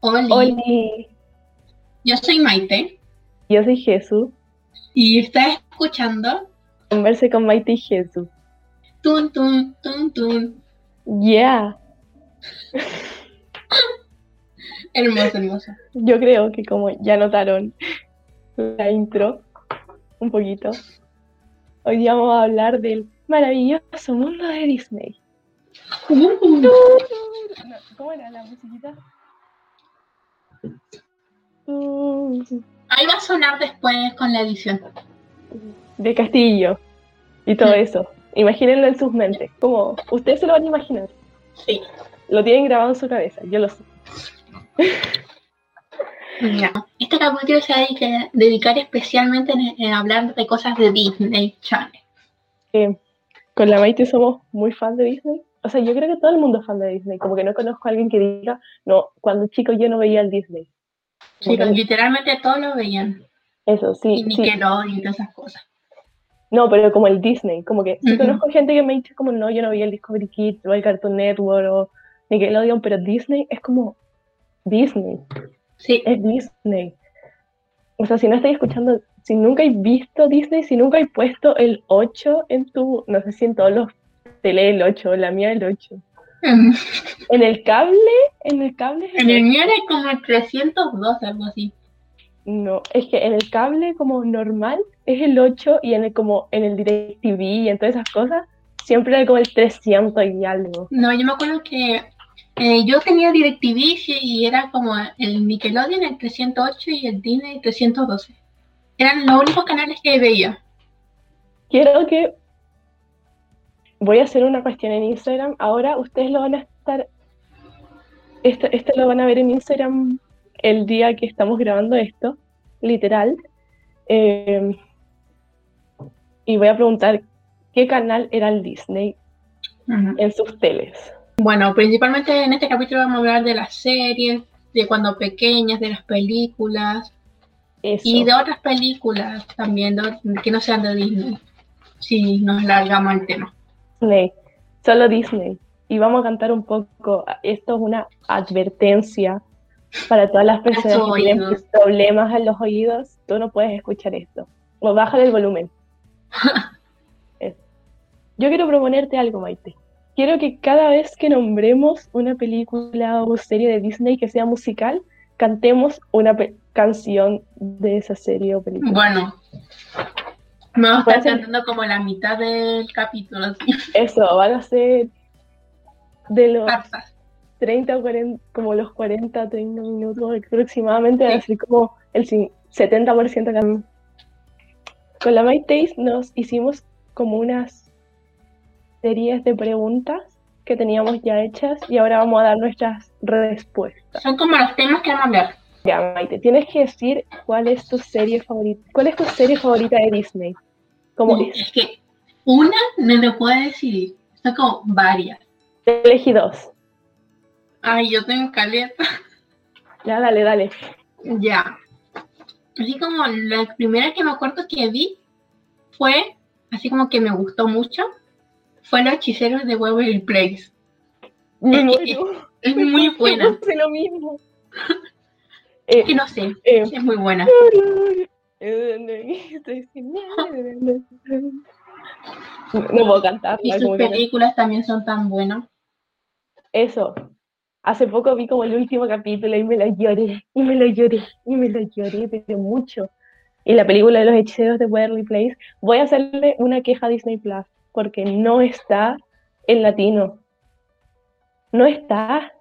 Oli. Oli, Yo soy Maite yo soy Jesús. y estás escuchando Converse con Maite y Jesús. Tun Tun Tun Tun. Yeah. Hermoso, hermoso. Yo creo que como ya notaron la intro un poquito, hoy día vamos a hablar del maravilloso mundo de Disney. Uh, ¿Cómo era la musiquita? Ahí va a sonar después con la edición. De Castillo y todo eso. Imagínenlo en sus mentes. Como ustedes se lo van a imaginar. Sí. Lo tienen grabado en su cabeza. Yo lo sé. Ya. Este capítulo se va a dedicar, especialmente en, en hablar de cosas de Disney Channel. Eh, con la Maite somos muy fan de Disney. O sea, yo creo que todo el mundo es fan de Disney. Como que no conozco a alguien que diga, no, cuando chico yo no veía el Disney. Chicos, que- literalmente todos lo veían. Eso, Y sí, sí. Nickelodeon y todas esas cosas. No, pero como el Disney. Como que sí Ujú. conozco gente que me dice como, no, yo no veía el Discovery Kids o el Cartoon Network o Nickelodeon, pero Disney es como Disney. Sí. es Disney. O sea, si no estáis escuchando, si nunca hay visto Disney, si nunca hay puesto el 8 en tu, no sé si en todos los tele el 8, la mía el 8. En, En el cable, en el cable en el mío era como el 302, algo así. No, es que en el cable como normal es el 8 y en el como en el DirecTV y en todas esas cosas siempre era como el 300 y algo. No, yo me acuerdo que eh, yo tenía DirecTV y era como el Nickelodeon el 308 y el Disney el 312. Eran los únicos canales que veía. Quiero que voy a hacer una cuestión en Instagram. Ahora ustedes lo van a estar, esto, esto lo van a ver en Instagram el día que estamos grabando esto, literal. Eh, y voy a preguntar qué canal era el Disney en sus teles. Bueno, principalmente en este capítulo vamos a hablar de las series, de cuando pequeñas, de las películas Eso. y de otras películas también de- que no sean de Disney. Si nos largamos el tema. Disney, solo Disney. Y vamos a cantar un poco. Esto es una advertencia para todas las personas que tienen problemas en los oídos. Tú no puedes escuchar esto. O bájale el volumen. Eso. Yo quiero proponerte algo, Maite. Quiero que cada vez que nombremos una película o serie de Disney que sea musical, cantemos una canción de esa serie o película. Bueno, me va a estar cantando como la mitad del capítulo. Eso, van a ser de los Farsas. 30 o 40, como los 40, 30 minutos aproximadamente, van a ser como el cin- 70% cada uno. Con la MyTaste nos hicimos como unas series de preguntas que teníamos ya hechas y ahora vamos a dar nuestras respuestas. Son como los temas que vamos a hablar. Ya, Maite, tienes que decir cuál es tu serie favorita, cuál es tu serie favorita de Disney. Como es, Es que una no lo puedo decidir. Son como varias. elegí dos. Ay, yo tengo caleta. Ya, dale, dale. Ya. Así como la primera que me acuerdo que vi fue, así como que me gustó mucho, fue Los Hechiceros de Waverly Place. Me Es muero. Es muy buena. Lo mismo. Eh, Que no sé, eh, es muy buena. No puedo cantar. Y sus películas también son tan buenas. Eso. Hace poco vi como el último capítulo y me lo lloré, y me lo lloré, y me lo lloré, pero mucho. Y la película de los hechiceros de Waverly Place, voy a hacerle una queja a Disney Plus, porque no está en latino. No está.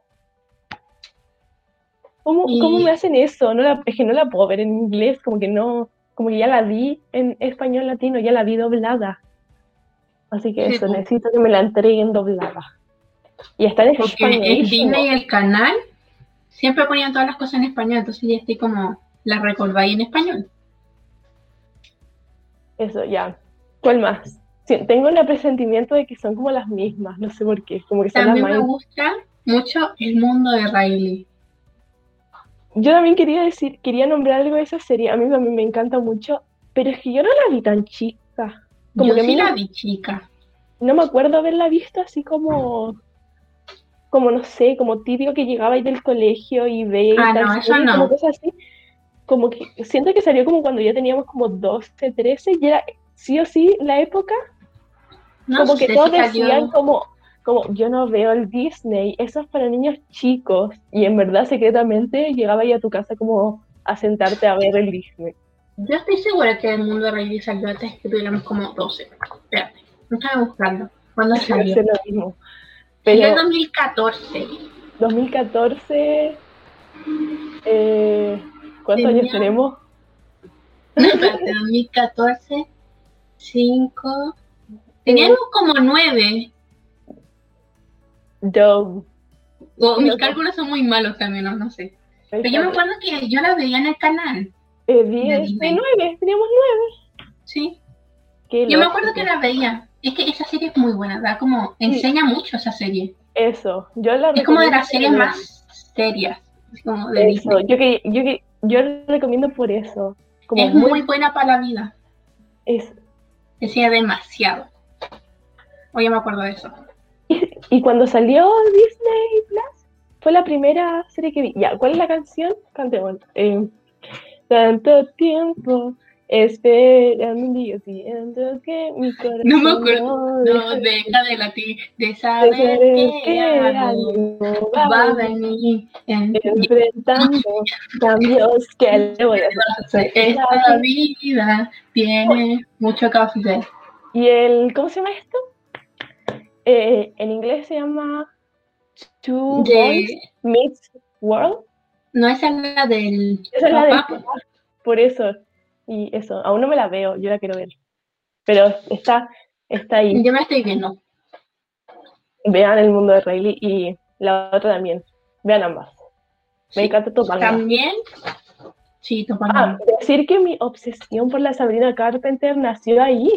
¿Cómo, Y- cómo me hacen eso? No la, es que no la puedo ver en inglés, como que no, como que ya la vi en español latino, ya la vi doblada. Así que Sí, eso, necesito que me la entreguen doblada. Y está en Porque español. el Disney, el canal, siempre ponían todas las cosas en español, entonces ya estoy como, la recordáis en español. Eso, ya. ¿Cuál más? Sí, tengo un presentimiento de que son como las mismas, no sé por qué, como que son las También me más... gusta mucho el mundo de Riley. Yo también quería decir, quería nombrar algo de esa serie, a mí también me encanta mucho, pero es que yo no la vi tan chica. Como Yo que mí sí no, la vi chica. no me acuerdo haberla visto así como como no sé, como típico que llegaba ahí del colegio y veía Ah, tal no, eso no. como cosas así. Como que siento que salió como cuando ya teníamos como 12, 13 y era sí o sí la época, No como que sé todos si salió- decían como, como yo no veo el Disney, eso es para niños chicos y en verdad secretamente llegaba ahí a tu casa como a sentarte a ver el Disney. Yo estoy segura que el mundo de Rayleigh salió antes que tuviéramos como 12. Espérate, no estaba buscando. ¿Cuándo salió? lo mismo. En Pero 2014. 2014, eh, ¿cuántos Tenía- años tenemos? No, espérate, 2014, 5. Teníamos como 9. Dome. O mis No, cálculos son muy malos también, no, no sé. Pero yo me acuerdo que yo la veía en el canal. Eh, 10, Disney. 9, teníamos 9. Sí. Qué Yo me acuerdo que la veía. Es que esa serie es muy buena, da como enseña mucho esa serie. Eso, yo la Es como de las series más serias. Como de Eso, Disney. yo que, yo que, yo la recomiendo por eso. Como Es muy, muy buena para la vida. es- Decía demasiado. Oye, me acuerdo de eso. Y cuando salió Disney Plus, fue la primera serie que vi. Ya, ¿cuál es la canción? Cantemos. Eh, tanto tiempo esperando siento que mi corazón No me acuerdo. No deja de latir, de de saber saber que que algo va a venir. En enfrentando cambios que le voy a hacer. esta vida tiene mucho ofrecer. Y el, ¿cómo se llama esto? Eh, en inglés se llama Two De- Boys Meets World. No esa es la del Esa es la del papá. papá. Por eso. Y eso, aún no me la veo, yo la quiero ver. Pero está, está ahí. Yo me la estoy viendo. Vean el mundo de Riley y la otra también. Vean ambas. Me Sí. encanta Topanga. También. Sí, Ah, Topanga. decir que mi obsesión por la Sabrina Carpenter nació ahí.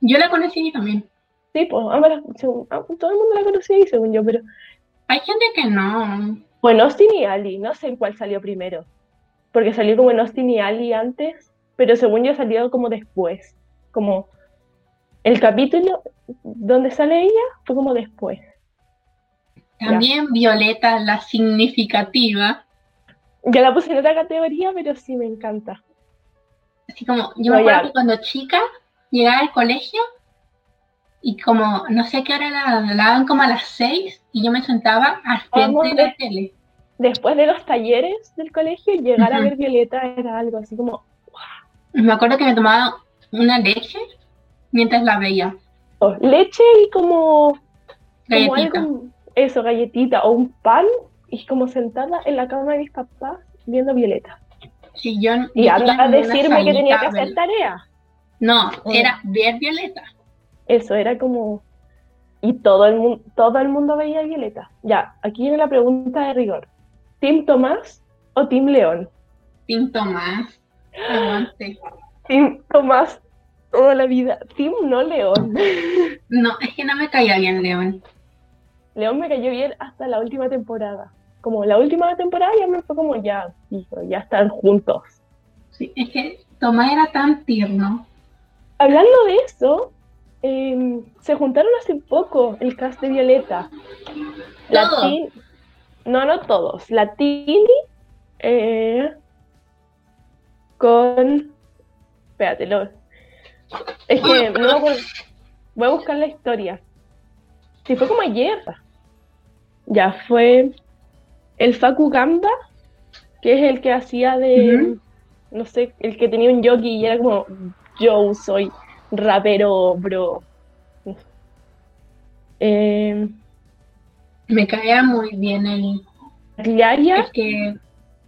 Yo la conocí también. Sí, pues la- según- ah, todo el mundo la conocía ahí, según yo, pero Hay gente que no. Bueno, Austin y Ali, no sé cuál salió primero. Porque salió como en Austin y Ali antes, pero según yo salió como después. Como el capítulo donde sale ella fue como después. También Violeta, la significativa. Ya la puse en otra categoría, pero sí me encanta. Así como, yo No, me acuerdo ya. que cuando chica llegaba al colegio y como no sé qué hora la, daban como a las seis y yo me sentaba al Vamos frente de la tele. Después de los talleres del colegio, llegar a ver Violeta era algo así como Me acuerdo que me tomaba una leche mientras la veía. oh, leche y como, como Galletita. algo, eso, galletita o un pan, y como sentada en la cama de mis papás viendo Violeta. Sí, yo, Y yo a decirme que tenía que hacer tarea. No, Oh. era ver Violeta. Eso era como. Y todo el mundo, todo el mundo veía a Violeta. Ya, aquí viene la pregunta de rigor. ¿Team Tomás o Team León? Team Tomás. Aguante. Team Tomás toda la vida. Team no León. No, es que no me caía bien León. León me cayó bien hasta la última temporada. Como la última temporada ya me fue como ya, hijo, ya están juntos. Sí, es que Tomás era tan tierno. Hablando de eso, em, se juntaron hace poco el cast de Violeta. La ¿Todos? Tin- No, no todos. La Tini eh, con... Espérate, lo... Es que no me acuerdo. Voy a buscar la historia. Sí, fue como ayer. Ya fue el Facu Gamba, que es el que hacía de... No sé, el que tenía un jockey y era como... Yo soy rapero, bro. Eh, Me caía muy bien el, Claria, el que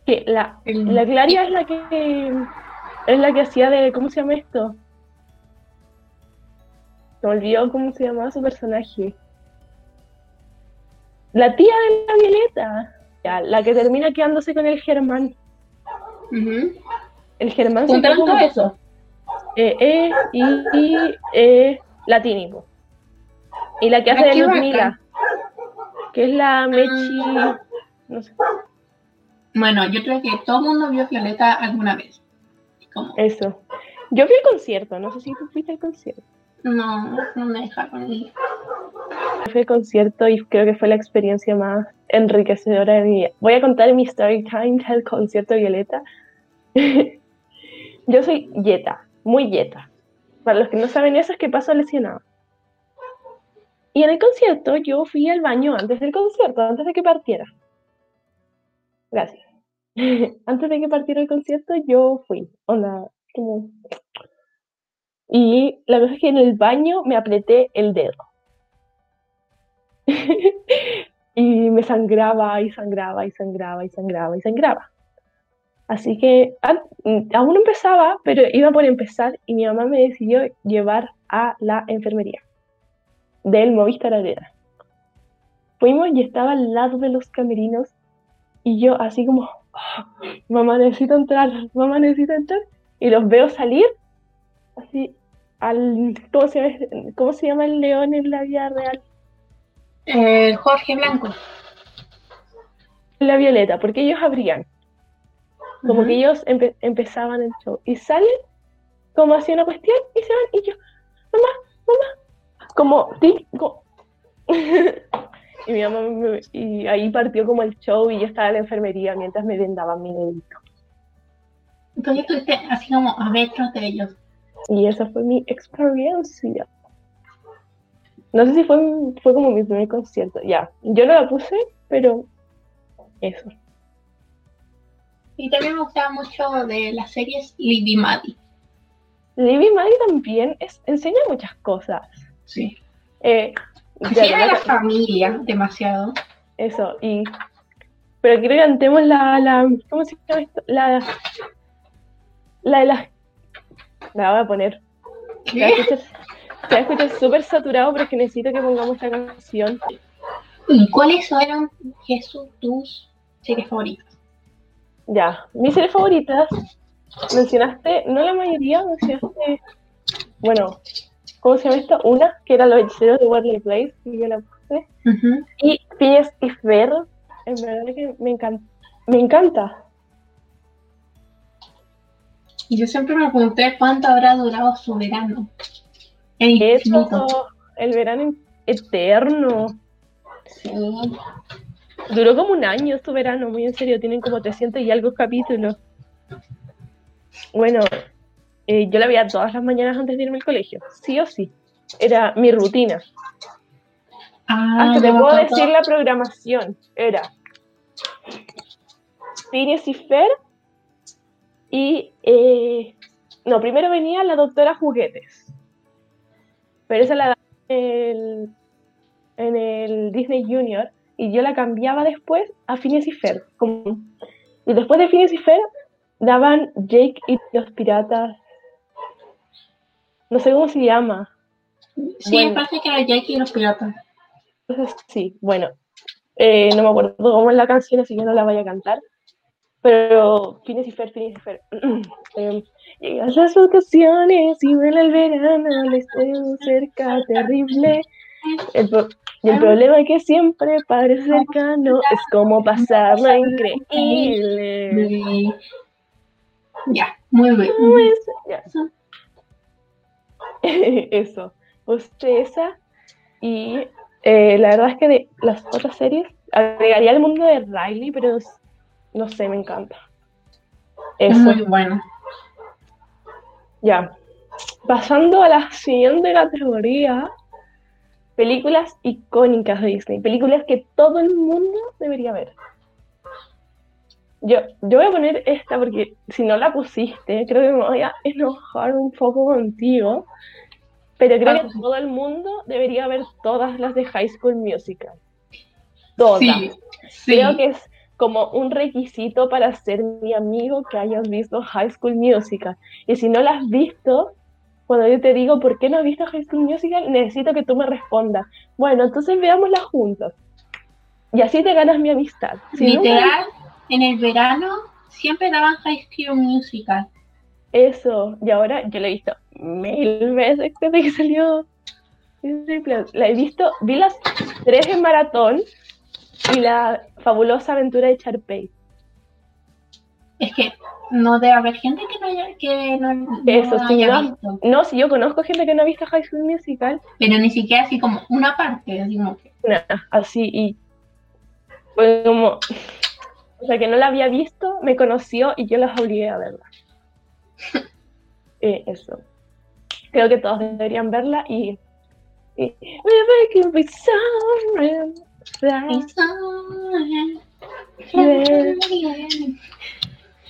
que la, el- la Claria es la que es la que hacía de ¿cómo se llama esto? Se me olvidó cómo se llamaba su personaje. La tía de la Violeta. Ya, la que termina quedándose con el Germán. El Germán se quedó con eso. Eh, eh, y, y eh, la Tini, po. Y la que hace de Ludmila, que es la Mechi, Ah. no sé, Bueno, yo creo que todo el mundo vio Violeta alguna vez. Eso. Yo fui al concierto, no sé si tú fuiste al concierto. No, no me dejaron ir. Fue el concierto y creo que fue la experiencia más enriquecedora de mi vida. Voy a contar mi story time del concierto de Violeta. Yo soy Yeta, muy Yeta. Para los que no saben eso es que paso lesionado. Y en el concierto yo fui al baño antes del concierto, antes de que partiera. Gracias. antes de que partiera el concierto yo fui. Onda, como... Y la cosa es que en el baño me apreté el dedo. y me sangraba y sangraba y sangraba y sangraba y sangraba. Así que aún no empezaba, pero iba por empezar y mi mamá me decidió llevar a la enfermería del Movistar Arena. Fuimos y estaba al lado de los camerinos y yo así como, oh, mamá necesito entrar, mamá necesito entrar. Y los veo salir así al, ¿cómo se llama, ¿cómo se llama el león en la vida real? El Jorge Blanco. La Violeta, porque ellos abrían. Como que ellos empezaban el show. Y salen como hacía una cuestión y se van y yo, mamá, mamá, como, como... y mi mamá y ahí partió como el show y yo estaba en la enfermería mientras me vendaban mi dedito. Entonces estuviste así como a metros de ellos. Y esa fue mi experiencia. No sé si fue, fue como mi primer concierto. Ya, yo no la puse, pero eso. Y también me gustaba mucho de las series Libby Maddie. Libby Maddie también es, enseña muchas cosas. Sí. Eh, enseña la familia demasiado. Eso, y. Pero quiero que cantemos la, la. ¿Cómo se llama esto? La. La de las. La voy a poner. ¿Qué? Se va a escuchar súper saturado, pero es que necesito que pongamos esta canción. ¿Y cuáles fueron, Jesús, tus series favoritas? Ya, mis series favoritas, mencionaste, no la mayoría, mencionaste, bueno, ¿cómo se llama esto? Una, que era Los Hechiceros de Waterley Place, que yo la puse. Y Phineas y Fer, en verdad que me encanta. Me encanta. Y yo siempre me pregunté cuánto habrá durado su verano. Eso, el verano eterno. Sí. Duró como un año su verano, muy en serio, tienen como 300 y algo capítulos. Bueno, eh, yo la veía todas las mañanas antes de irme al colegio, sí o sí. Era mi rutina. Ah, Hasta te puedo decir la programación. Era Phineas y Fer y... eh, no, primero venía la doctora Juguetes. Pero esa la en el, en el Disney Junior y yo la cambiaba después a Phineas y Fer. como- y después de Phineas y Fer daban Jake y los piratas. No sé cómo se llama. Sí, Bueno. me parece que era Jackie y los piratas. Entonces, sí, bueno, eh, no me acuerdo cómo es la canción, así que no la voy a cantar. Pero Phineas y Fer, Phineas y Fer. Eh, llegan las vacaciones y vuela el verano, les tengo cerca, terrible. El y el problema es que siempre parece cercano, es como pasarlo increíble. Ya, muy bien. Pues. Eso, esa. Y eh, la verdad es que de las otras series agregaría el mundo de Riley, pero no sé, me encanta. Eso, Muy bueno. ya. Pasando a la siguiente categoría, películas icónicas de Disney, películas que todo el mundo debería ver. Yo, yo voy a poner esta porque si no la pusiste, creo que me voy a enojar un poco contigo, pero creo que todo el mundo debería ver todas las de High School Musical. Todas. Sí, sí. Creo que es como un requisito para ser mi amigo que hayas visto High School Musical. Y si no la has visto, cuando yo te digo por qué no has visto High School Musical, necesito que tú me respondas. Bueno, entonces veámosla juntos. Y así te ganas mi amistad. Si nunca Literal, en el verano siempre daban High School Musical. Eso, y ahora yo la he visto mil veces desde que salió. La he visto, vi las tres en maratón y la fabulosa aventura de Charpey. Es que no debe haber gente que no haya, que no, no Eso, la sí, haya no. visto. No, si yo conozco gente que no ha visto High School Musical, Pero ni siquiera así como una parte, así como que. así y fue como, o sea, que no la había visto, me conoció y yo los obligué a verla. Eh, eso. Creo que todos deberían verla y, y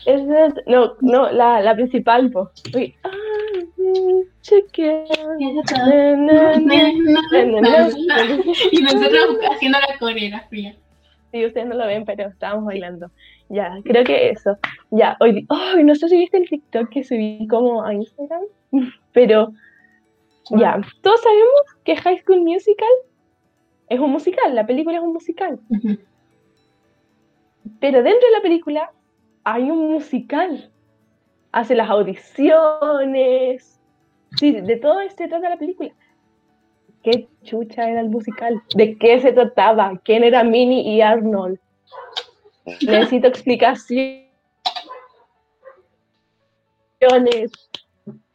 It- No, no, la, la principal, po. Na. Y nosotros haciendo la coreografía. Sí, ustedes no lo ven, pero estábamos bailando. Ya, creo que eso. Ya, hoy, ay, no sé si viste el TikTok que subí como a Instagram, pero ya, todos sabemos que High School Musical es un musical, la película es un musical, pero dentro de la película hay un musical. Hace las audiciones, sí, de todo se trata la película. ¿Qué chucha era el musical? ¿De qué se trataba? ¿Quién era Minnie y Arnold? Necesito explicaciones.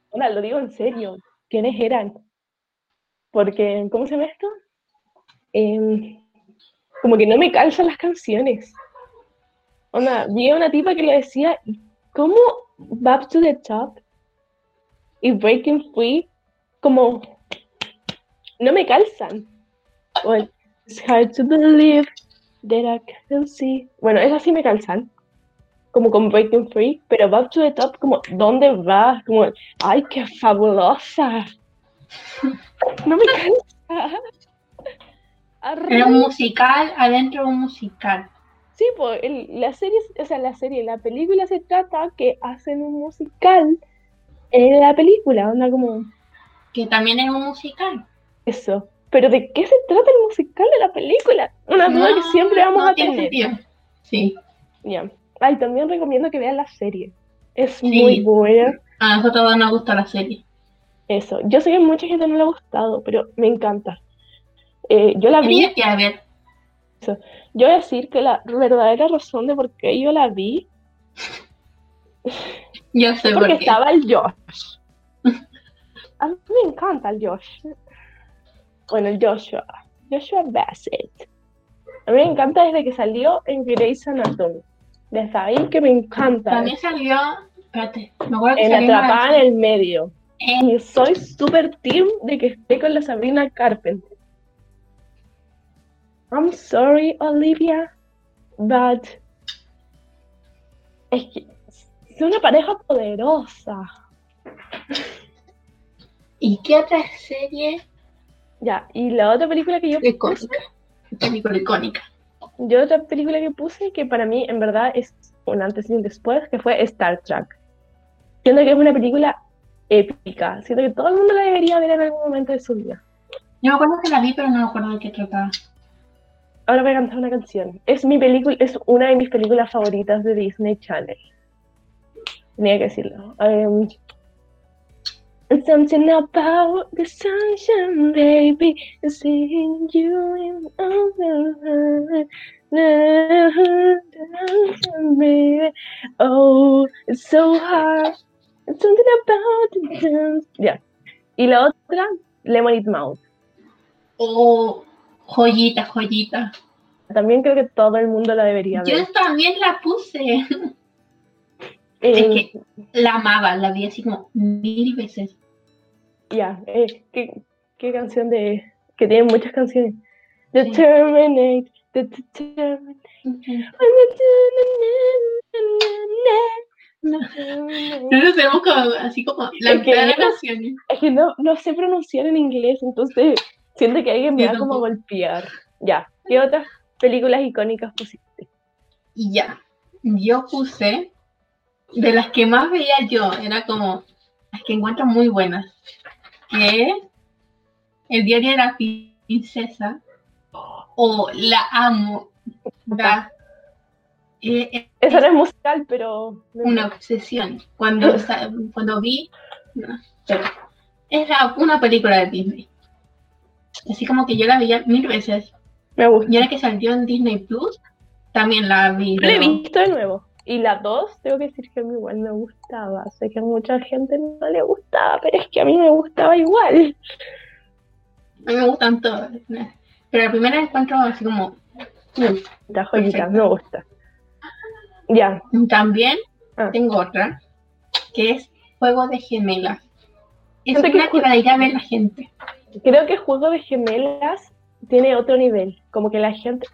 Hola, lo digo en serio. ¿Quiénes eran? Porque, ¿cómo se llama esto? Em, como que no me calzan las canciones. Onda, vi a una tipa que le decía, ¿cómo Back to the Top y Breaking Free? Como, no me calzan. Well, it's hard to believe that I can see. Bueno, esas sí me calzan. Como con Breaking Free, pero Back to the Top, como, ¿dónde vas? Como, ¡ay, qué fabulosa! No me calza. Era un musical adentro de un musical. Sí, pues el- la serie, o sea, la serie, la película se trata que hacen un musical en la película, onda como Que también era un musical. eso. Pero ¿de qué se trata el musical de la película? Una duda que siempre vamos no a tiene tener. sentido. Sí. Ya. Ay, también recomiendo que vean la serie. Es Sí. muy buena. A nosotros nos gusta la serie. Eso. Yo sé que a mucha gente no le ha gustado, pero me encanta. Eh, yo la vi. Que Yo voy a decir que la verdadera razón de por qué yo la vi Yo sé por porque qué. estaba el Josh. A mí me encanta el Josh. Bueno, el Joshua. Joshua Bassett. A mí me encanta desde que salió en Grey's Anatomy. Desde ahí que me encanta. También salió. Espérate, me acuerdo que En salió Atrapada en el medio. Y soy súper team de que esté con la Sabrina Carpenter. I'm sorry, Olivia, but es que es una pareja poderosa. ¿Y qué otra serie Ya, y la otra película que yo puse, icónica? Película icónica. yo otra película que puse que para mí en verdad es un antes y un después, que fue Star Trek. Siento que es una película épica. Siento que todo el mundo la debería ver en algún momento de su vida. Yo me acuerdo que la vi, pero no me acuerdo de qué trataba. Ahora voy a cantar una canción. Es mi película, es una de mis películas favoritas de Disney Channel. Tenía que decirlo. Um, something about the sunshine, baby, seeing you in over. baby. Oh, it's so hard. It's something about the dance. Ya. Y la otra, Lemonade Mouth. Oh, joyita, joyita. También creo que todo el mundo la debería ver. Yo también la puse. Eh, Es que la amaba, la vi así como mil veces. Ya, eh, ¿qué, qué canción de... que tiene muchas canciones. Sí. Determinate, the determinate. No lo tenemos como, así como la mitad de las canciones. Es que no, no sé pronunciar en inglés, entonces siento que alguien me va como a golpear. Ya, ¿qué otras películas icónicas pusiste? Y ya, yo puse, de las que más veía yo, era como, las que encuentro muy buenas, que es El diario de la princesa, o La amo, eh, es Esa no es musical, pero... una obsesión. Cuando, cuando vi, no, pero era una película de Disney. Así como que yo la veía mil veces. Me gusta. Y ahora que salió en Disney Plus, también la vi. La he visto de nuevo. Y la 2, tengo que decir que a mí igual me gustaba. Sé que a mucha gente no le gustaba, pero es que a mí me gustaba igual. A mí me gustan todas. Pero la primera encuentro así como. La joyita, me gusta. Ya. También Ah. tengo otra, que es Juego de Gemelas. Es que una que ju- la irá a ver la gente. Creo que Juego de Gemelas tiene otro nivel. Como que la gente.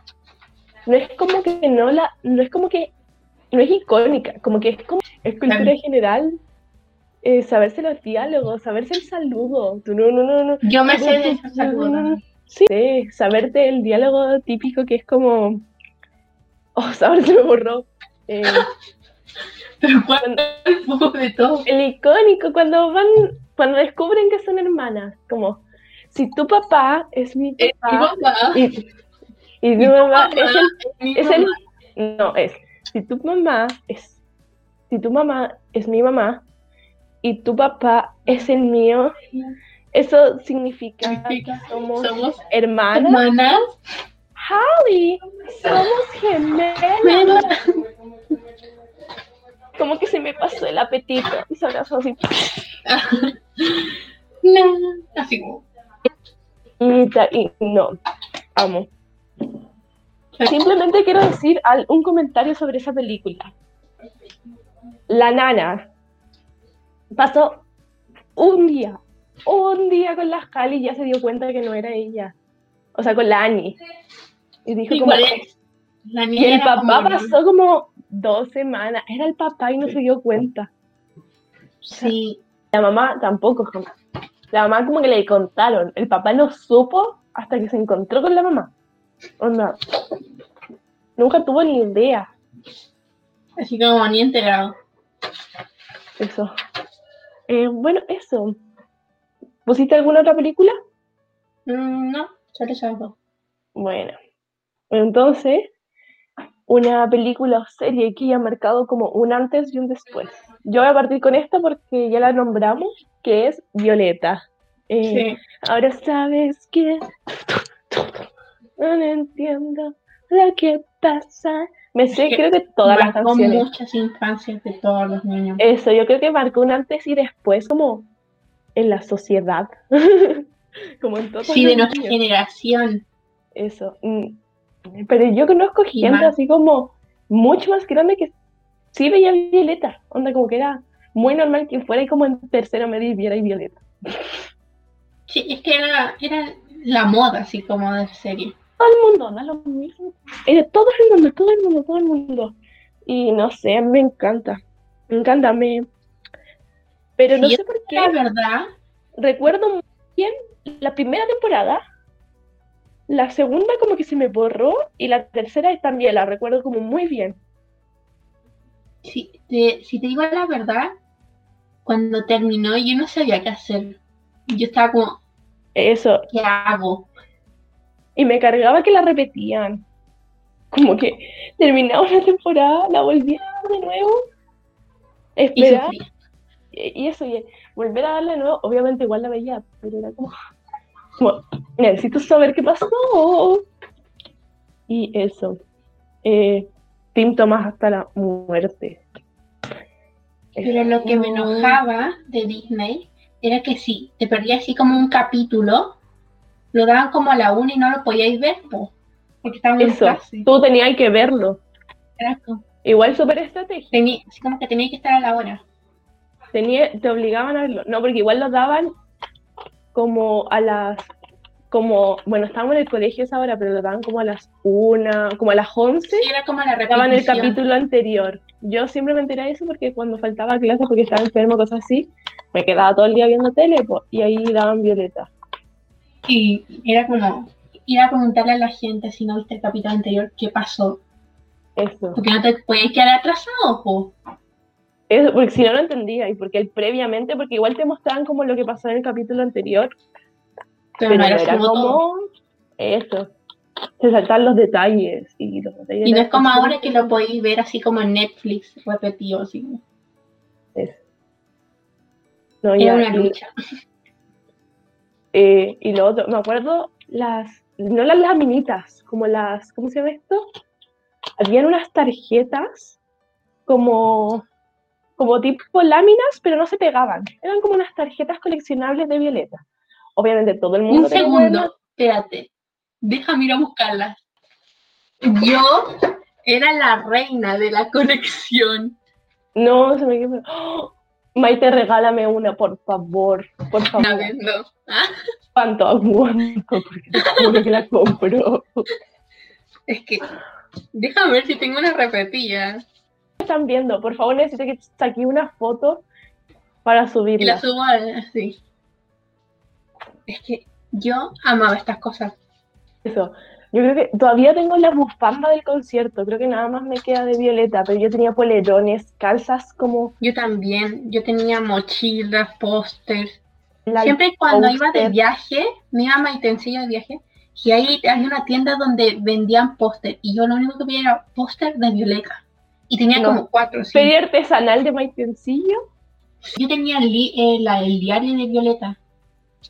No es como que no la. No es como que. No es icónica. Como que es como. Es cultura general. eh, saberse los diálogos, saberse el saludo. Tú no, no, no, no. Yo me sé de esos saludos. Sí, sí, saberte el diálogo típico que es como. Oh, ahora se me borró. Eh, Pero cuando el poco de todo. el icónico, cuando van, cuando descubren que son hermanas, como si tu papá es mi Es mi papá papá, y, tu mamá mamá es el, mi es el, no, es, si tu mamá es, si tu mamá es mi mamá y tu papá es el mío, eso significa Significa que somos Somos hermanas. hermanas. Holly, somos gemelas. Como que se me pasó el apetito y se abrazó así. No, así como. Y, no, amo. Simplemente quiero decir al- un comentario sobre esa película. La nana pasó un día, un día con la Holly y ya se dio cuenta que no era ella. O sea, con la Annie. Y dijo como, y el papá como- pasó como dos semanas. Era el papá y no se dio cuenta. Sí, La mamá tampoco jamás. La mamá como que le contaron. El papá no supo hasta que se encontró con la mamá. Onda. Nunca tuvo ni idea. así como ni enterado. Eso. Eh, bueno, eso. ¿Pusiste alguna otra película? Mm, No, solo esas dos. Bueno. Entonces, una película o serie que haya marcado como un antes y un después. Yo voy a partir con esta porque ya la nombramos, que es Violeta. Eh, Sí. Ahora sabes que no entiendo lo que pasa. Me sé, que creo que todas las canciones. muchas infancias de todos los niños. Eso, yo creo que marcó un antes y después, como en la sociedad. como en todos Sí, de nuestra generación. Eso. Pero yo conozco gente así como mucho más grande que sí veía Violeta. Onda, como que era muy normal que fuera y como en tercero medio y viera y Violeta. Sí, es que era, era la moda, así como de serie. todo el mundo, da lo mismo. Era todo el mundo, todo el mundo, todo el mundo. Y no sé, me encanta. Me encanta, me. Pero no Sí, sé por La qué. verdad, Recuerdo muy bien la primera temporada. La segunda como que se me borró y la tercera también la recuerdo como muy bien. si te, si te digo la verdad, cuando terminó yo no sabía qué hacer. Yo estaba como, Eso. ¿qué hago? Y me cargaba que la repetían. Como que terminaba una temporada, la volvía a dar de nuevo. Y Esperar. Y y eso, y volver a darle de nuevo, obviamente igual la veía, pero era como, como, necesito saber qué pasó. Y eso. Eh, Tim Thomas hasta la muerte. Pero lo que me enojaba de Disney era que si te perdías así como un capítulo, lo daban como a la una y no lo podíais ver, po, porque estaban en Eso, clase. tú tenías que verlo. Igual súper estrategia. tenía- así como que tenía que estar a la hora. Tenía, te obligaban a verlo. No, porque igual lo daban como a las, como, bueno, estábamos en el colegio esa hora, pero lo daban como a las una, como a las once. Sí, era como la daban el capítulo anterior. Yo siempre me enteré de eso porque cuando faltaba clase porque estaba enfermo, cosas así, me quedaba todo el día viendo tele po, y ahí daban Violeta. Y era como ir a preguntarle a la gente si no viste el capítulo anterior qué pasó. Eso. Porque no te puedes quedar atrasado, po. Eso, porque si no, no entendía. Y porque previamente, porque igual te mostraban como lo que pasó en el capítulo anterior, Pero, pero no era, como como eso. Se saltan los detalles. Y, los detalles Y no es como ahora que lo podéis ver así como en Netflix, repetido, así. Eso. No, Era ya, una y- lucha. Eh, y lo otro, me acuerdo las, no las laminitas, como las, ¿cómo se llama esto? Habían unas tarjetas como, como tipo láminas, pero no se pegaban. Eran como unas tarjetas coleccionables de Violeta. Obviamente todo el mundo Un segundo, espérate. Déjame ir a buscarlas. Yo era la reina de la colección. No, se me quedó. ¡Oh! Maite, regálame una, por favor. Por favor. La vendo. Ah, ¿Cuánto aguanto? Porque te juro que la compro. Es que, déjame ver si tengo una repetida. Están viendo? Por favor, necesito que saque una foto para Y la subirla. subo así. Es que yo amaba estas cosas. Eso. Yo creo que todavía tengo la bufanda del concierto. Creo que nada más me queda de Violeta, pero yo tenía polerones, calzas como Yo también. Yo tenía mochilas, pósters. Siempre cuando iba de viaje, me iba a Maitencillo de viaje, y ahí había una tienda donde vendían póster, y yo lo único que veía era póster de Violeta. Y tenía No. como cuatro, sí. Feria artesanal de Maitencillo. Yo tenía el, eh, la- el diario de Violeta.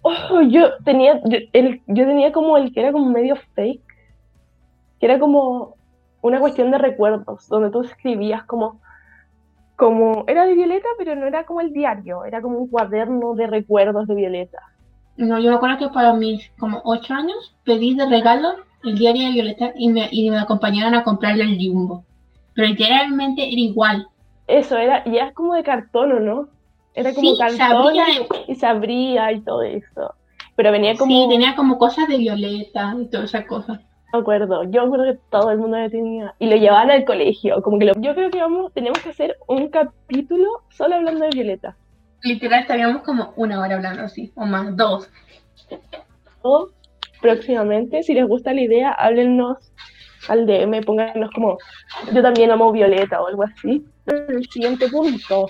Oh, yo tenía, yo, el- yo tenía como el que era como medio fake, que era como una cuestión de recuerdos, donde tú escribías como, como, era de Violeta, pero no era como el diario, era como un cuaderno de recuerdos de Violeta. No, yo me acuerdo que para mis como ocho años pedí de regalo el diario de Violeta y me, y me acompañaron a comprarle el Jumbo. Pero literalmente era igual. Eso era, ya es como de cartón, ¿o no? Era como Sí, cartón y se abría y todo eso. Pero venía como, sí, tenía como cosas de Violeta y todas esas cosas. me acuerdo, yo me acuerdo que todo el mundo lo tenía. Y lo llevaban al colegio, como que lo- yo creo que vamos, tenemos que hacer un capítulo solo hablando de Violeta. Literal, estaríamos como una hora hablando así, o más, dos. O próximamente, si les gusta la idea, háblennos al DM, pónganos como, yo también amo Violeta o algo así. El siguiente punto,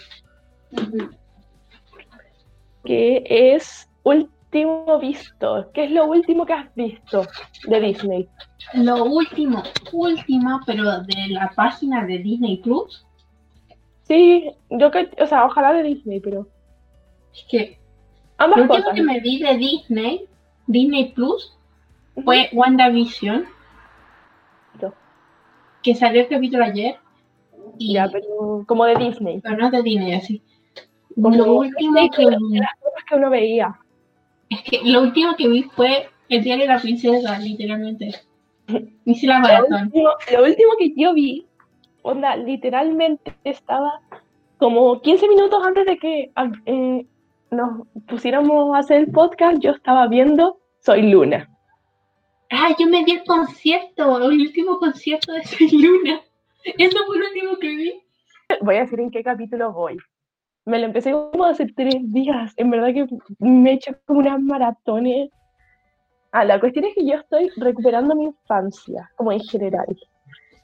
que es último visto. ¿Qué es lo último que has visto de Disney? Lo último, último, pero de la página de Disney Plus, Sí, yo que, o sea, ojalá de Disney, pero es que ambas lo último cosas. que me vi de Disney, Disney Plus, fue WandaVision, que salió el capítulo ayer. Y, Ya, pero como de Disney. pero no es de Disney, así. Como lo último Disney, que pero de las cosas que uno veía. es que lo último que vi fue el diario de la princesa, literalmente. Hice la Lo maratón. último, lo último que yo vi, onda, literalmente estaba como 15 minutos antes de que ah, eh, nos pusiéramos a hacer el podcast, yo estaba viendo Soy Luna. Ah, yo me vi el concierto, el último concierto de Soy Luna. Eso fue lo último que vi. Voy a decir en qué capítulo voy. Me lo empecé como hace tres días. En verdad que me he hecho como unas maratones. Ah, la cuestión es que yo estoy recuperando mi infancia, como en general.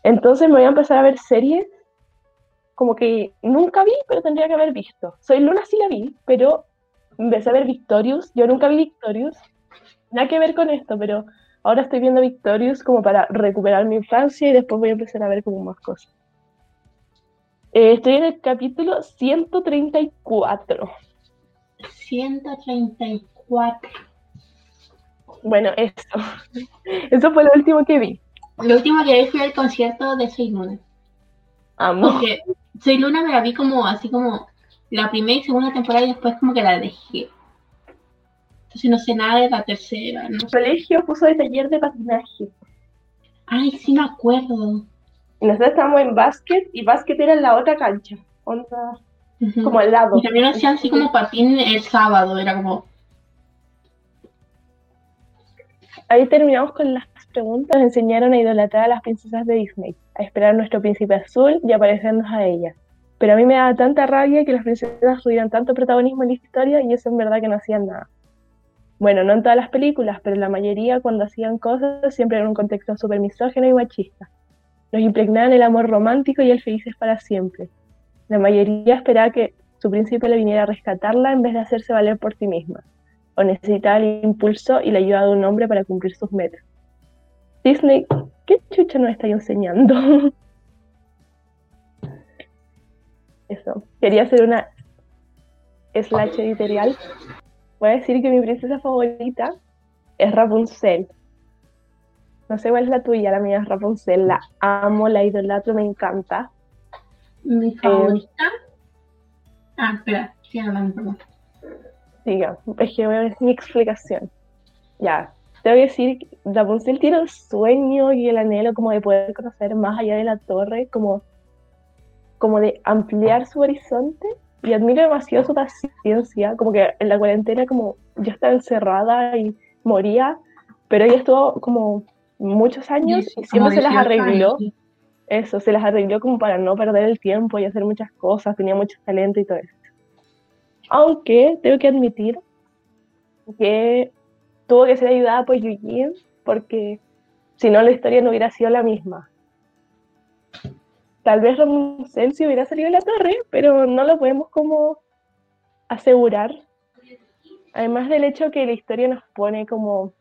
Entonces me voy a empezar a ver series como que nunca vi, pero tendría que haber visto. Soy Luna sí la vi, pero empecé a ver Victorious. Yo nunca vi Victorious. Nada que ver con esto, pero ahora estoy viendo Victorious como para recuperar mi infancia y después voy a empezar a ver como más cosas. Eh, estoy en el capítulo 134. 134. Bueno, eso. Eso fue lo último que vi. Lo último que vi fue el concierto de Soy Luna. Amo. Porque Soy Luna me la vi como así como la primera y segunda temporada y después como que la dejé. Entonces no sé nada de la tercera. ¿no? El colegio puso el taller de patinaje. Ay, sí me acuerdo. Y nosotros estábamos en básquet y básquet era en la otra cancha. Onda, como al lado. Y también hacían así como patín el sábado. Era como, Ahí terminamos con las preguntas. Nos enseñaron a idolatrar a las princesas de Disney, a esperar a nuestro príncipe azul y a parecernos a ellas. Pero a mí me daba tanta rabia que las princesas tuvieran tanto protagonismo en la historia y eso en verdad que no hacían nada. Bueno, no en todas las películas, pero la mayoría cuando hacían cosas siempre en un contexto súper misógino y machista. Los impregnaban el amor romántico y el felices para siempre. La mayoría esperaba que su príncipe le viniera a rescatarla en vez de hacerse valer por sí misma o necesitaba el impulso y la ayuda de un hombre para cumplir sus metas. Disney, ¿qué chucha nos está enseñando? Eso, quería hacer una slash editorial. Voy a decir que mi princesa favorita es Rapunzel. No sé cuál es la tuya, la mía es Rapunzel. La amo, la idolatro, me encanta. Mi favorita. ah, espera, sí, hablando, perdón. Diga, es que voy a ver mi explicación. Ya, tengo que decir, que Rapunzel tiene el sueño y el anhelo como de poder conocer más allá de la torre, como, como de ampliar su horizonte. Y admiro demasiado su paciencia, como que en la cuarentena como yo estaba encerrada y moría, pero ella estuvo como muchos años y siempre se las arregló. Eso, se las arregló como para no perder el tiempo y hacer muchas cosas, tenía mucho talento y todo eso. Aunque tengo que admitir que tuvo que ser ayudada por Eugene porque si no la historia no hubiera sido la misma. Tal vez Rapunzel si hubiera salido de la torre, pero no lo podemos como asegurar. Además del hecho que la historia nos pone como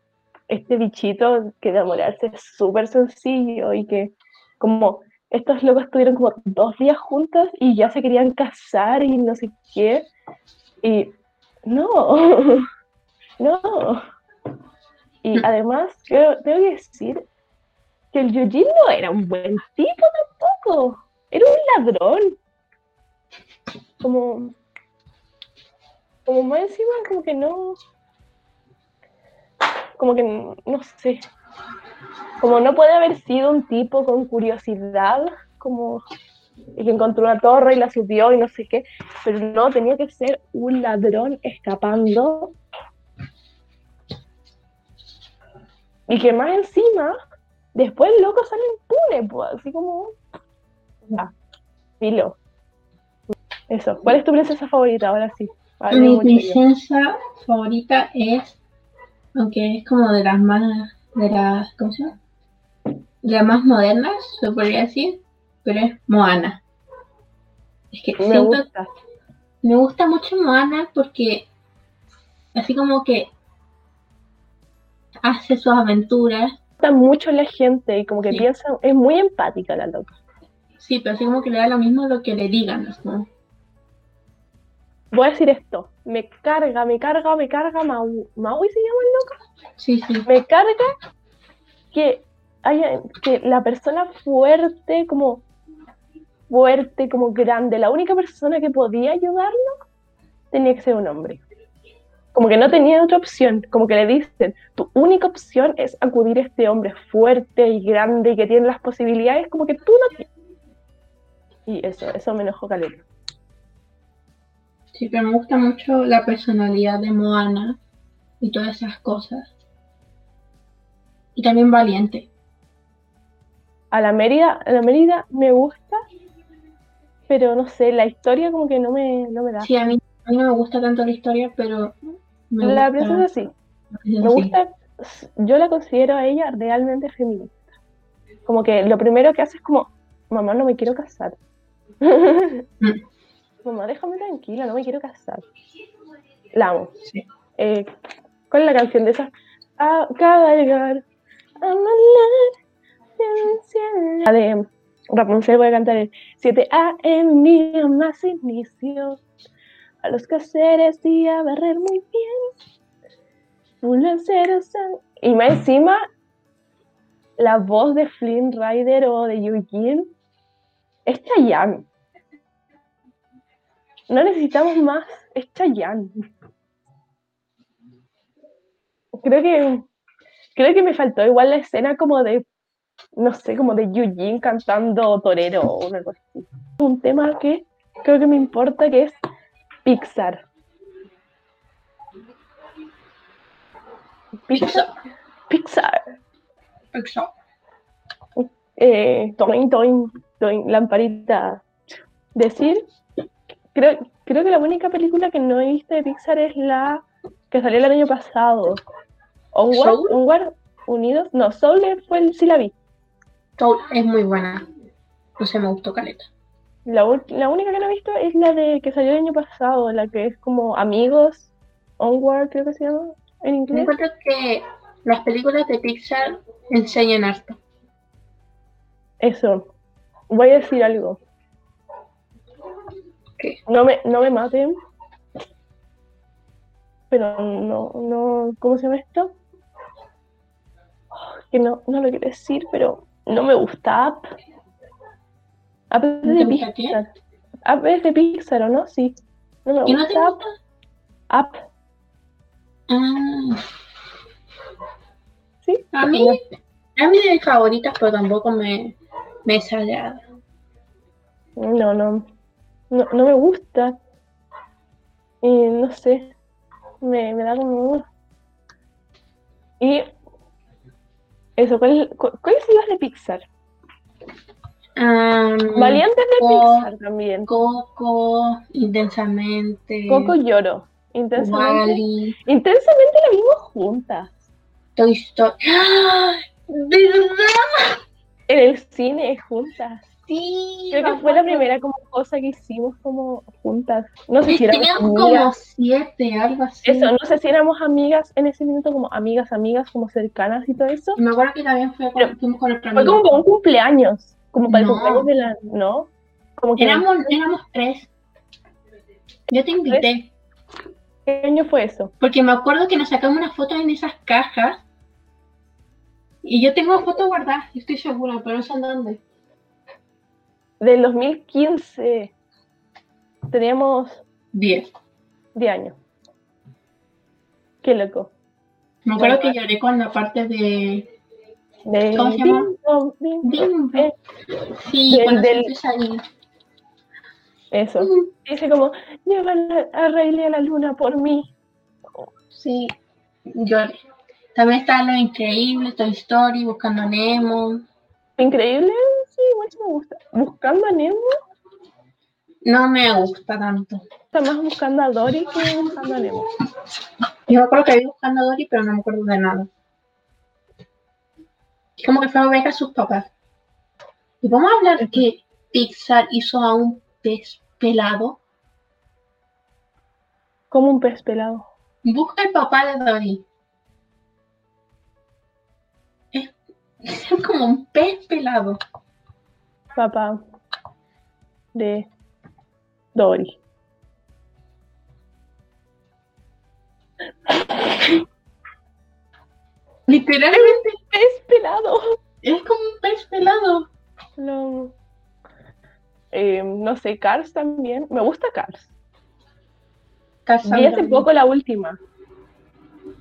este bichito que enamorarse es súper sencillo y que como estos locos estuvieron como dos días juntos y ya se querían casar y no sé qué. Y no, no. Y además, yo tengo que decir el Eugene no era un buen tipo tampoco. Era un ladrón. Como, como más encima, como que no. Como que no sé. Como no puede haber sido un tipo con curiosidad, como y que encontró una torre y la subió y no sé qué, pero no, tenía que ser un ladrón escapando. Y que más encima, después el loco sale impune, pues, así como. Ya, filo. Eso. ¿Cuál es tu princesa favorita? Ahora sí. Vale, Mi princesa favorita es, aunque es como de las más, de las, ¿cómo se llama? De las más modernas, se podría decir, pero es Moana. Es que Me siento, gusta. me gusta mucho Moana porque así como que hace sus aventuras, mucho la gente y como que Sí. piensa, es muy empática la loca. sí, pero así como que le da lo mismo lo que le digan, ¿no? Voy a decir esto, me carga, me carga, me carga Mau. ¿Maui se llama el loco? Sí, sí, me carga que haya que la persona fuerte como fuerte como grande la única persona que podía ayudarlo tenía que ser un hombre como que no tenía otra opción como que le dicen tu única opción es acudir a este hombre fuerte y grande y que tiene las posibilidades como que tú no tienes y eso eso me enojó caleta sí, pero me gusta mucho la personalidad de Moana y todas esas cosas. Y también valiente. a la Mérida a la Mérida me gusta pero no sé la historia como que no me no me da Sí, a mí, a mí no me gusta tanto la historia, pero me la gusta. princesa sí Me gusta, yo la considero a ella realmente feminista. Como que lo primero que hace es como, mamá, no me quiero casar. mamá, déjame tranquila, no me quiero casar. La amo. Sí. Eh, ¿Cuál es la canción de esa? A cabalgar, a malar, de Rapunzel voy a cantar el 7 a.m. más inicio. A los caseres y a barrer muy bien. Y más encima, la voz de Flynn Rider o de Eugene es Chayanne. No necesitamos más, es Chayanne. Creo que, creo que me faltó igual la escena como de, no sé, como de Eugene cantando torero o algo así. Un tema que creo que me importa que es Pixar. Pixar. Pixar. Exacto. Eh, toin, toin, toin, lamparita. Decir, creo, creo que la única película que no he visto de Pixar es la que salió el año pasado. Onward, ¿Soul? Onward, Unidos. No, Soul fue el sí la vi. Soul es muy buena. No sé, me gustó Caleta. La, la única que no he visto es la de que salió el año pasado, la que es como Amigos, Onward, creo que se llama en Me inglés. encuentro que las películas de Pixar enseñan harto. Eso. Voy a decir algo. ¿Qué? No me, no me maten. Pero no, no, ¿cómo se llama esto? Oh, que no, no lo quiero decir, pero no me gusta Up es ¿No de gusta qué? Pixar. Up es de Pixar, ¿o no? Sí. No me ¿Y no te gusta gusta? Up. Ah, Sí. a mí, a mí de favoritas, pero tampoco me, me desagrada. No, no. No, no me gusta. Y no sé. Me, me da como. Y. Eso, ¿cuál, cu- ¿cuáles son las de Pixar? Ah, Valientes de Coco. Pixar también. Coco, intensamente. Coco lloro. Intensamente. Wally, Intensamente la vimos juntas. Toy Story. ¡Ah! ¿Verdad? En el cine, juntas. Sí. Creo que fue la primera como cosa que hicimos como juntas. No sé si éramos Teníamos como siete, algo así. Eso, no sé si éramos amigas en ese minuto, como amigas, amigas, como cercanas y todo eso. Y me acuerdo que también fue Pero cuando fuimos con el Fue como un cumpleaños, como para el No. cumpleaños de la. ¿No? Como que. Éramos, éramos tres. Yo te invité. ¿Qué año fue eso? Porque me acuerdo que nos sacamos una foto en esas cajas. Y yo tengo fotos guardadas, estoy segura, pero no sé en dónde. Del 2015. Teníamos Diez. 10 años. Qué loco. Me acuerdo que lloré con la parte de De ¿Cómo se llama? Eh, Sí, del- cuando del-. Eso. Dice como, llevan a, Riley a la luna por mí. Sí, lloré. También está Lo Increíble, Toy Story, Buscando a Nemo. Increíble, sí, igual sí me gusta. Buscando a Nemo, No me gusta tanto. está más buscando a Dory que buscando a Nemo. Yo me acuerdo que había Buscando a Dory, pero no me acuerdo de nada. Como que fue a ver a sus papás. Y vamos a hablar que Pixar hizo a un pez pelado. Como un pez pelado. Busca el papá de Dory. Es, es como un pez pelado. Papá de Dory. Literalmente ¡Pez pelado! es como un pez pelado. No. Eh, no sé, Cars también. Me gusta Cars. Cazando. Vi hace poco la última.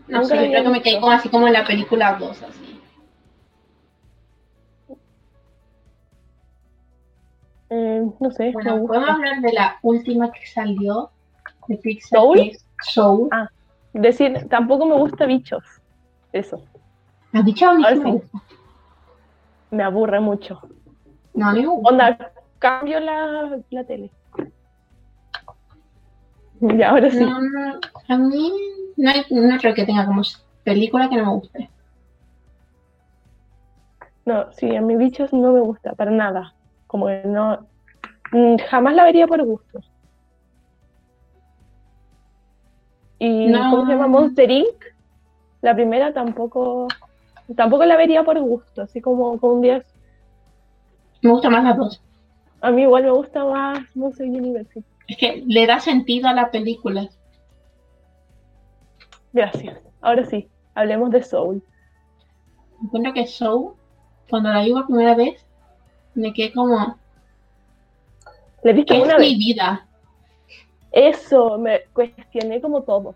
No Nunca sé, creo que me quedé como así como en la película 2, así. Eh, no sé, Bueno, podemos hablar de la última que salió de Pixar, ¿Soul? es Soul. Ah. Decir, tampoco me gusta bichos. Eso. ¿Has dicho mí sí me sí. gusta? Me aburre mucho. No, a mí me gusta. Onda, cambio la, la tele. Y ahora sí. No, no, a mí no, hay- no creo que tenga como película que no me guste. No, sí, a mis bichos no me gusta, para nada. Como que no. mm, Jamás la vería por gusto. Y No. ¿cómo se llama? Monster Inc. La primera tampoco. Tampoco la vería por gusto, así como con un 10. Me gusta más las dos. A mí igual me gusta más Monster University. Es que le da sentido a la película. Gracias. Ahora sí, hablemos de Soul. Encuentro que Soul, cuando la vi por primera vez, me quedé como, ¿La viste ¿qué es una mi vez? vida? Eso, me cuestioné como todo,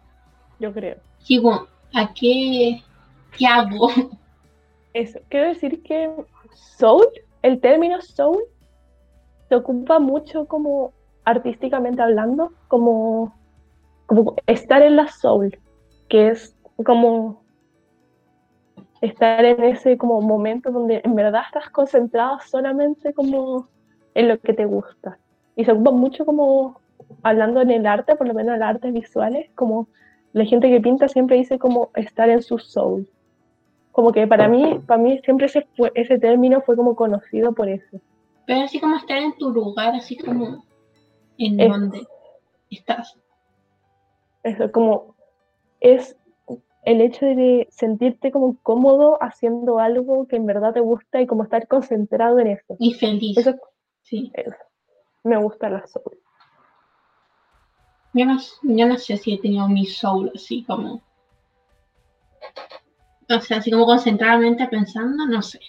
yo creo. Digo, ¿a qué, qué hago? Eso, quiero decir que soul, el término soul, se ocupa mucho como artísticamente hablando, como, estar en la soul, que es como estar en ese como momento donde en verdad estás concentrado solamente como en lo que te gusta. Y se ocupa mucho como hablando en el arte, por lo menos en las artes visuales, como la gente que pinta siempre dice como estar en su soul como que para mí, para mí siempre ese, fue, ese término fue como conocido por eso. Pero así como estar en tu lugar, así como en Eso. donde estás. Eso como es el hecho de sentirte como cómodo haciendo algo que en verdad te gusta y como estar concentrado en eso. Y feliz. Eso Sí. me gusta la soul. Yo no, yo no sé si he tenido mi soul así como. O sea, así como concentradamente pensando, no sé.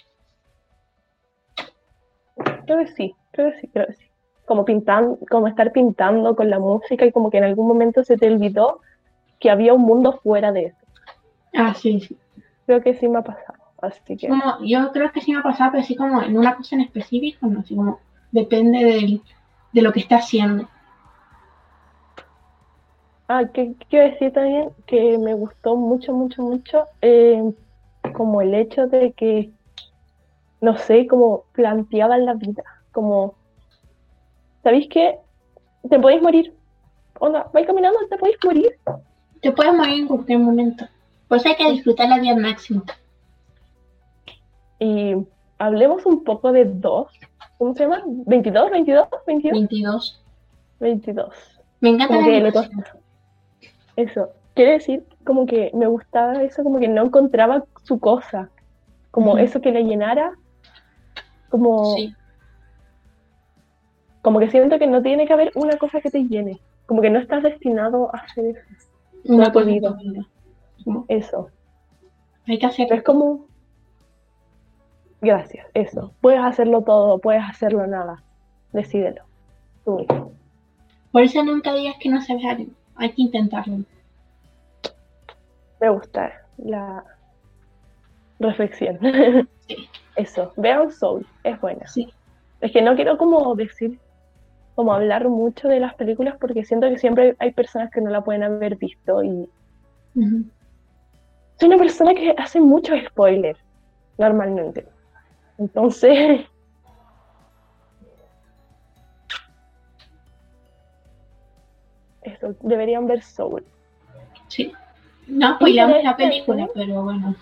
Creo que sí, creo que sí, creo que sí. Como pintando, como estar pintando con la música y como que en algún momento se te olvidó que había un mundo fuera de eso. Ah, sí, sí. Creo que sí me ha pasado. Así que. Como, yo creo que sí me ha pasado, pero sí como en una cosa en específico, no, así como depende del, de lo que está haciendo. Ah, que quiero decir también que me gustó mucho, mucho, mucho eh, como el hecho de que, no sé, como planteaban la vida, como, ¿sabéis qué? Te podéis morir. Onda, vais caminando, te podéis morir. Te puedes morir en cualquier momento. Por eso hay que disfrutar la vida al máximo. Y hablemos un poco de dos. ¿Cómo se llama? ¿22? ¿22? ¿22? 22. 22. Me encanta Como la que le animación. Eso. Quiere decir como que me gustaba eso, como que no encontraba su cosa. Como eso que le llenara. Como, Sí. como que siento que no tiene que haber una cosa que te llene. Como que no estás destinado a hacer eso. Tu vida. Como, eso. Hay que hacer Pero es como. Gracias, eso. Puedes hacerlo todo, puedes hacerlo nada. Decídelo. Tú mismo. Por eso nunca digas que no sabes algo. Hay que intentarlo. Me gusta la reflexión. Sí. Eso. Vean Soul, es buena. Sí. Es que no quiero como decir, como hablar mucho de las películas porque siento que siempre hay personas que no la pueden haber visto y Ujú. soy una persona que hace mucho spoiler normalmente. Entonces, deberían ver Soul. Sí. No spoilamos para la este película, pero bueno.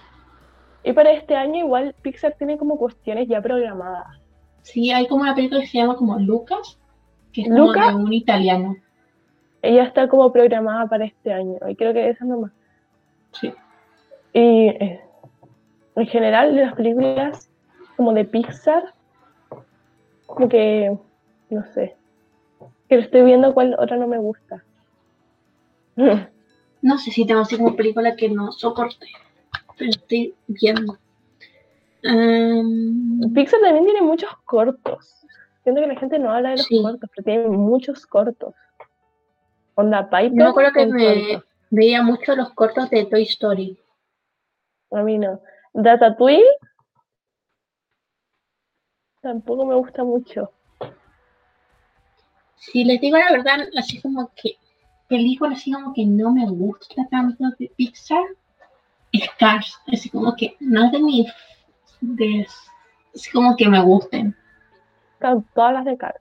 Y para este año igual Pixar tiene como cuestiones ya programadas. Sí, hay como una película que se llama como Lucas, que es como ¿Luca? de un italiano. Ella está como programada para este año y creo que esa nomás. Sí. Y eh, en general de las películas como de Pixar, como que, no sé, que estoy viendo cuál otra no me gusta. No sé si tengo así como película que no soporte, pero estoy viendo. Em, Pixar también tiene muchos cortos. Siento que la gente no habla de los Sí. cortos, pero tiene muchos cortos. Onda Piper. yo me acuerdo que me cortos. veía mucho los cortos de Toy Story. A mí no. Ratatouille. Tampoco me gusta mucho. Si les digo la verdad, así como que película así como que no me gusta tanto de Pixar, es Cars. Así como que no es de mis... De, así como que me gusten. Todas las de Cars.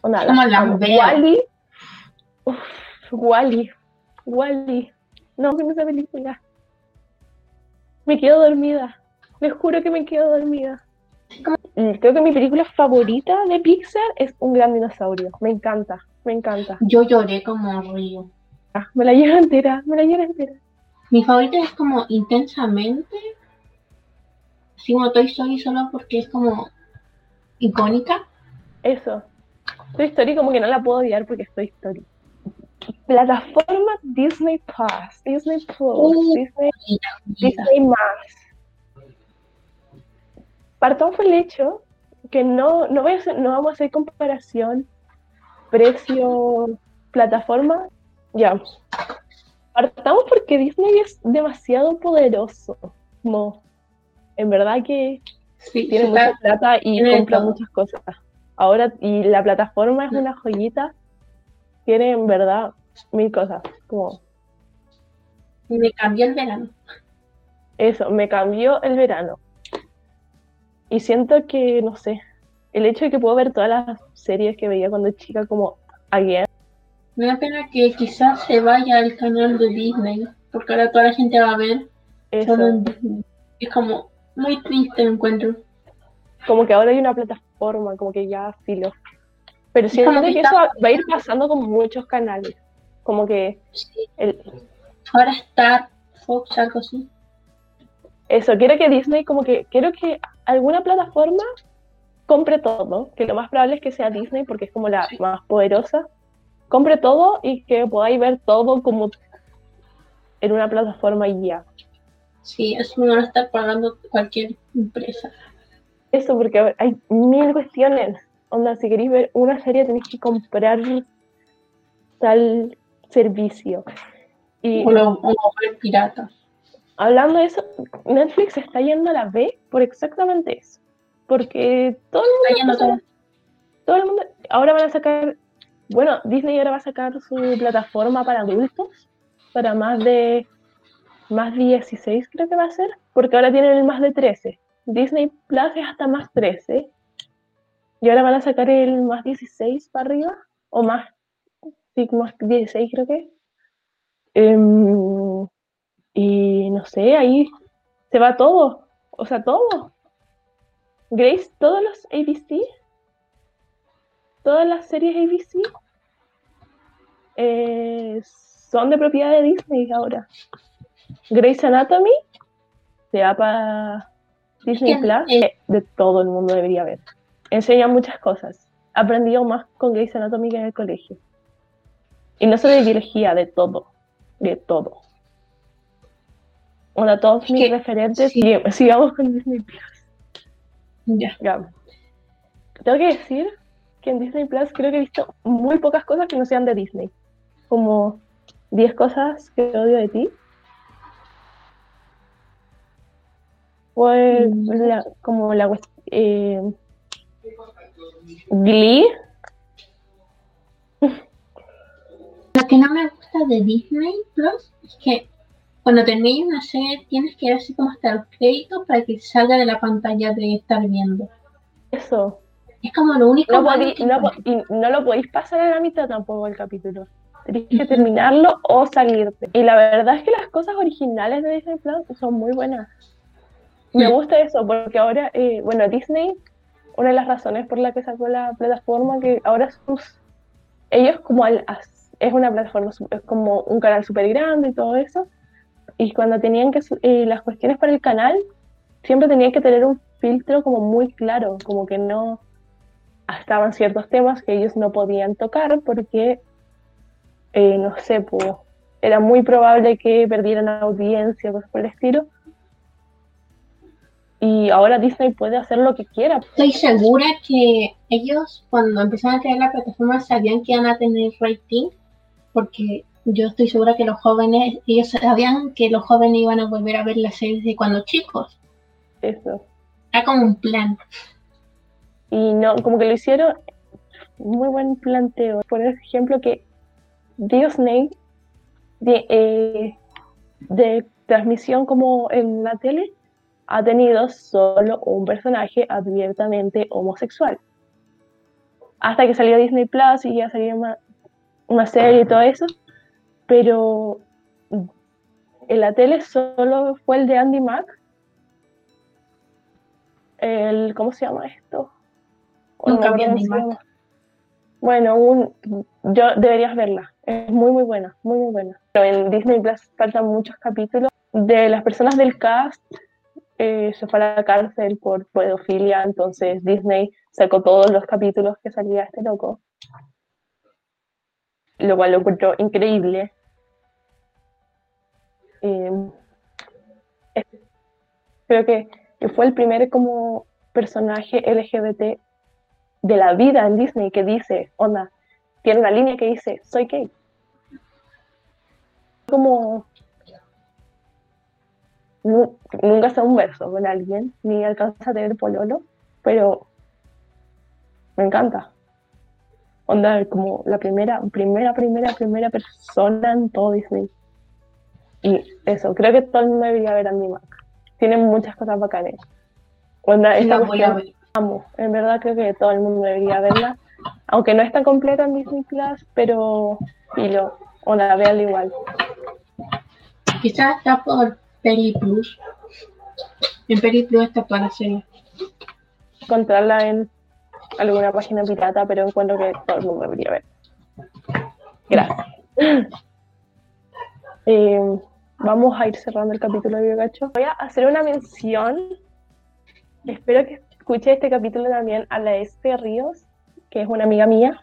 Onda, Como las veo. Wally. Wally. Wally. No, no esa película. Me quedo dormida. Les juro que me quedo dormida. Creo que mi película favorita de Pixar es Un gran dinosaurio. Me encanta, me encanta. Yo lloré como río. Ah, me la llevo entera, me la llevo entera. Mi favorita es como intensamente. Así como Toy Story solo porque es como icónica. Eso. Toy Story como que no la puedo odiar porque es Toy Story. Plataforma Disney Plus, Disney Plus, Uh. Disney, Disney más. Partamos por el hecho que no, no, voy a hacer- no vamos a hacer comparación precio, plataforma. Ya. Partamos porque Disney es demasiado poderoso. Como, en verdad que Sí, tiene mucha plata y compra todo. muchas cosas. Ahora, y la plataforma es una joyita, tiene en verdad mil cosas. Como me cambió el verano. eso, me cambió el verano. Y siento que, no sé, el hecho de que puedo ver todas las series que veía cuando chica, como Again, Me da pena que quizás se vaya al canal de Disney, porque ahora toda la gente va a ver eso, solo en Disney. Es como muy triste el encuentro. como que ahora hay una plataforma, como que ya filo. Pero siento como que que está- eso va va a ir pasando con muchos canales. Como que Sí. el, Ahora está Fox, algo así. Eso, quiero que Disney, como que, quiero que alguna plataforma compre todo, que lo más probable es que sea Disney porque es como la Sí. más poderosa, compre todo y que podáis ver todo como en una plataforma y ya. Sí, eso no lo está pagando cualquier empresa. eso, porque hay mil cuestiones. Onda, si queréis ver una serie tenéis que comprar tal servicio. Y O, lo, o ver piratas. hablando de eso, Netflix está yendo a la B por exactamente eso. Porque todo el mundo, todo el mundo, ahora van a sacar, bueno, Disney ahora va a sacar su plataforma para adultos, para más de, más 16 creo que va a ser, porque ahora tienen el más de 13. Disney Plus es hasta más 13. Y ahora van a sacar el más 16 para arriba, o más, sí, más 16 creo que. Em, y no sé, ahí se va todo, o sea, todo. Grace, todos los ABC, todas las series ABC eh, son de propiedad de Disney ahora. Grey's Anatomy se va para Disney Plus, eh, que de todo el mundo debería ver. Enseña muchas cosas. Aprendido más con Grey's Anatomy que en el colegio. Y no solo de biología, de todo. De todo. Hola, todos mis que- referentes. sí. Sigamos con Disney Plus. Ya. Ya. Tengo que decir que en Disney Plus creo que he visto muy pocas cosas que no sean de Disney. Como 10 cosas que odio de ti. Pues Mm. la- como la eh, Glee, Lo que no me gusta de Disney Plus es que cuando termines una serie tienes que ver así como hasta los créditos para que salga de la pantalla de estar viendo. eso. Es como lo único No, podí- que no, y no lo podéis pasar a la mitad tampoco el capítulo. Tenéis que terminarlo o salirte. Y la verdad es que las cosas originales de Disney Plus son muy buenas. Me Sí. gusta eso porque ahora, eh, bueno, Disney, una de las razones por la que sacó la plataforma, que ahora sus, ellos como al- es una plataforma, es como un canal súper grande y todo eso, y cuando tenían que, eh, las cuestiones para el canal, siempre tenían que tener un filtro como muy claro, como que no estaban ciertos temas que ellos no podían tocar porque, eh, no sé, era muy probable que perdieran audiencia, cosas por el estilo. Y ahora Disney puede hacer lo que quiera. Estoy segura que ellos cuando empezaron a crear la plataforma sabían que iban a tener rating porque yo estoy segura que los jóvenes, ellos sabían que los jóvenes iban a volver a ver las series de cuando chicos. Eso. Era como un plan. Y no, como que lo hicieron, muy buen planteo. Por ejemplo, que Disney de, eh, de transmisión como en la tele ha tenido solo un personaje abiertamente homosexual. Hasta que salió Disney Plus y ya salió una, una serie y todo eso. Pero en la tele solo fue el de Andy Mack. El, ¿Cómo se llama esto? Nunca vi Andy Mack. Bueno, un, yo deberías verla. Es muy, muy buena, muy, muy buena. Pero en Disney Plus faltan muchos capítulos. De las personas del cast eh, se fue a la cárcel por pedofilia, entonces Disney sacó todos los capítulos que salía este loco. Lo cual lo encuentro increíble. Eh, creo que, que fue el primer como personaje LGBT de la vida en Disney que dice, onda, tiene una línea que dice, soy gay. Como nu- nunca sé un verso con alguien, ni alcanza a tener pololo, pero me encanta. Onda, como la primera, primera, primera, primera persona en todo Disney. Y eso, creo que todo el mundo debería ver Andy Mac. Tiene muchas cosas bacanas. Onda, esta cuestión- amo. En verdad creo que todo el mundo debería verla. Aunque no está completa en Disney Plus, pero filo, o la vean igual. Quizás está por Peli Plus. En Peli Plus está toda la serie. Encontrarla en alguna página pirata, pero encuentro que todo el mundo debería ver. Gracias. Eh, vamos a ir cerrando el capítulo de Biogacho. Voy a hacer una mención. Espero que escuche este capítulo también a la Espe Ríos, que es una amiga mía,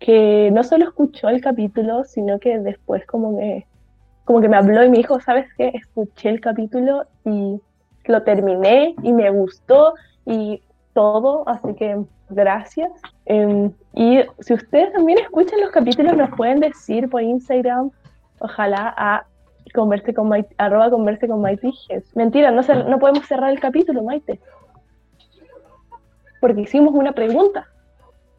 que no solo escuchó el capítulo, sino que después como me, como que me habló y me dijo, ¿sabes qué? Escuché el capítulo y lo terminé y me gustó y todo, así que gracias. Em, y si ustedes también escuchan los capítulos, nos pueden decir por Instagram, ojalá a converse con Maite, arroba converse con Maite Mentira, no, no podemos cerrar el capítulo, Maite. Porque hicimos una pregunta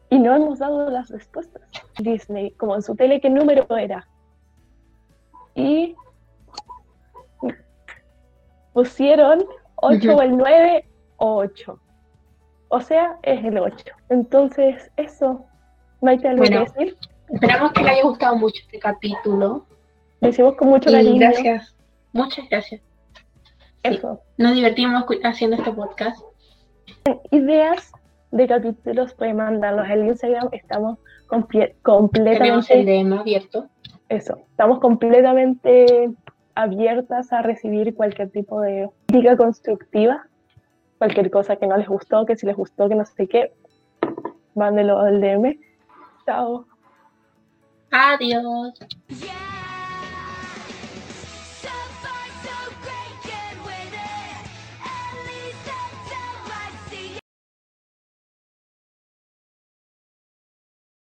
y no hemos dado las respuestas. Disney, como en su tele, ¿qué número era? Y pusieron 8 o el 9 o 8. O sea, es el 8. Entonces, eso. Maite, ¿algo que decir? Esperamos que les haya gustado mucho este capítulo. Lo hicimos con mucho cariño. Gracias. Muchas gracias. Eso. Nos divertimos haciendo este podcast. Ideas de capítulos pueden mandarlos al Instagram. Estamos completamente. Tenemos el DM abierto. Eso. Estamos completamente abiertas a recibir cualquier tipo de crítica constructiva, cualquier cosa que no les gustó, que si les gustó, que no sé qué, mándelo al DM. Chao. Adiós.